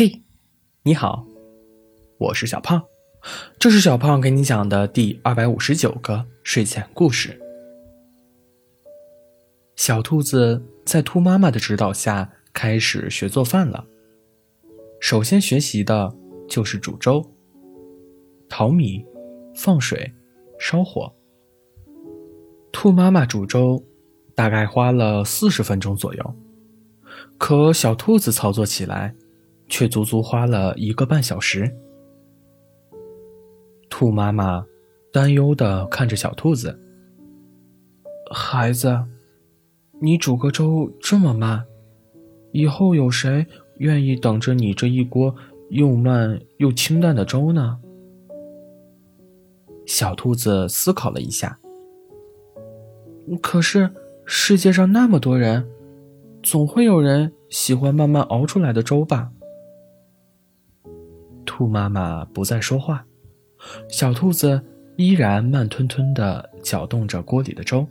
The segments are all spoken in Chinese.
嘿，你好，我是小胖，这是小胖给你讲的第二百五十九个睡前故事。小兔子在兔妈妈的指导下开始学做饭了。首先学习的就是煮粥。淘米，放水，烧火。兔妈妈煮粥大概花了四十分钟左右，可小兔子操作起来。却足足花了一个半小时。兔妈妈担忧的看着小兔子：“孩子，你煮个粥这么慢，以后有谁愿意等着你这一锅又慢又清淡的粥呢？”小兔子思考了一下：“可是世界上那么多人，总会有人喜欢慢慢熬出来的粥吧？”兔妈妈不再说话，小兔子依然慢吞吞地搅动着锅里的粥。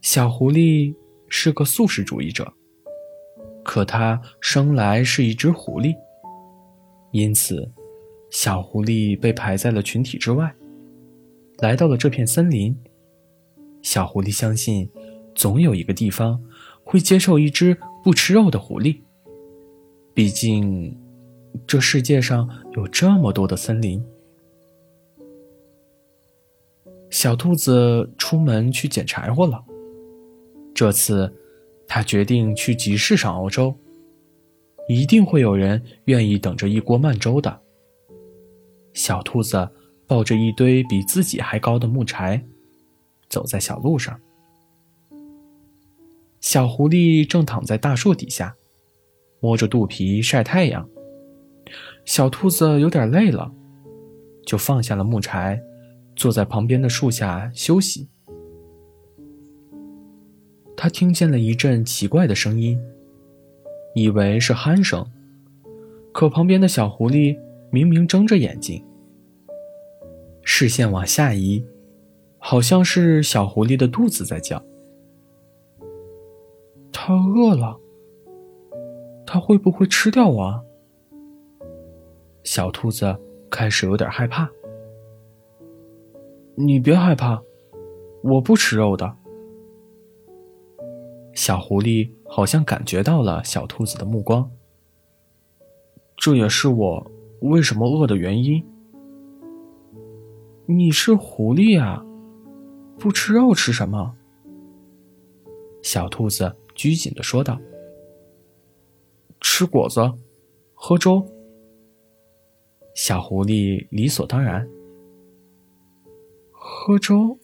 小狐狸是个素食主义者，可它生来是一只狐狸，因此，小狐狸被排在了群体之外，来到了这片森林。小狐狸相信，总有一个地方会接受一只不吃肉的狐狸。毕竟，这世界上有这么多的森林。小兔子出门去捡柴火了。这次，他决定去集市上熬粥。一定会有人愿意等着一锅慢粥的。小兔子抱着一堆比自己还高的木柴，走在小路上。小狐狸正躺在大树底下。摸着肚皮晒太阳，小兔子有点累了，就放下了木柴，坐在旁边的树下休息。他听见了一阵奇怪的声音，以为是鼾声，可旁边的小狐狸明明睁着眼睛，视线往下移，好像是小狐狸的肚子在叫。它饿了。它会不会吃掉我？小兔子开始有点害怕。你别害怕，我不吃肉的。小狐狸好像感觉到了小兔子的目光，这也是我为什么饿的原因。你是狐狸啊，不吃肉吃什么？小兔子拘谨的说道。吃果子，喝粥。小狐狸理所当然。喝粥。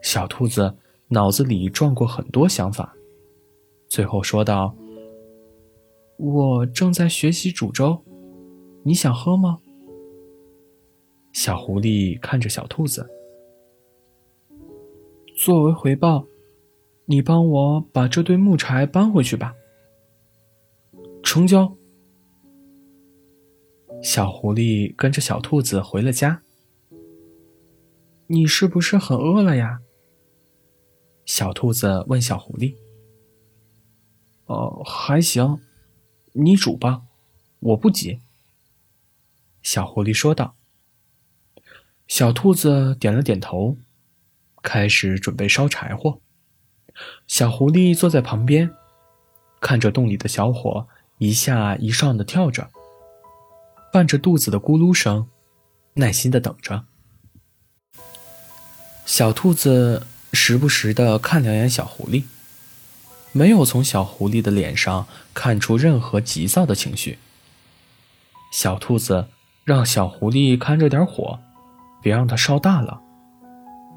小兔子脑子里转过很多想法，最后说道：“我正在学习煮粥，你想喝吗？”小狐狸看着小兔子，作为回报，你帮我把这堆木柴搬回去吧。成交。小狐狸跟着小兔子回了家。你是不是很饿了呀？小兔子问小狐狸。哦，还行，你煮吧，我不急。小狐狸说道。小兔子点了点头，开始准备烧柴火。小狐狸坐在旁边，看着洞里的小火。一下一上的跳着，伴着肚子的咕噜声，耐心的等着。小兔子时不时的看两眼小狐狸，没有从小狐狸的脸上看出任何急躁的情绪。小兔子让小狐狸看着点火，别让它烧大了，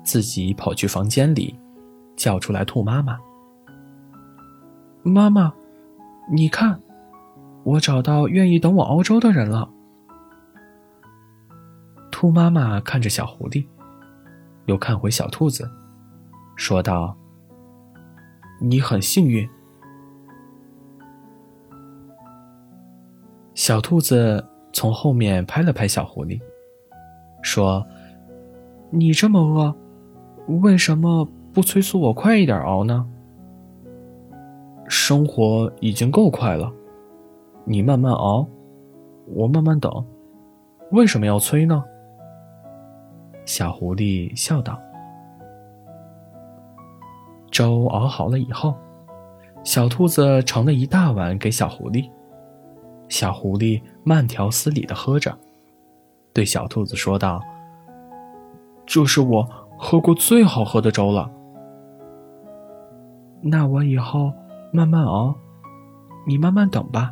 自己跑去房间里，叫出来兔妈妈：“妈妈，你看。”我找到愿意等我熬粥的人了。兔妈妈看着小狐狸，又看回小兔子，说道：“你很幸运。”小兔子从后面拍了拍小狐狸，说：“你这么饿，为什么不催促我快一点熬呢？”生活已经够快了，你慢慢熬，我慢慢等，为什么要催呢？”小狐狸笑道。粥熬好了以后，小兔子盛了一大碗给小狐狸。小狐狸慢条斯理的喝着，对小兔子说道：“这是我喝过最好喝的粥了。那我以后慢慢熬，你慢慢等吧。”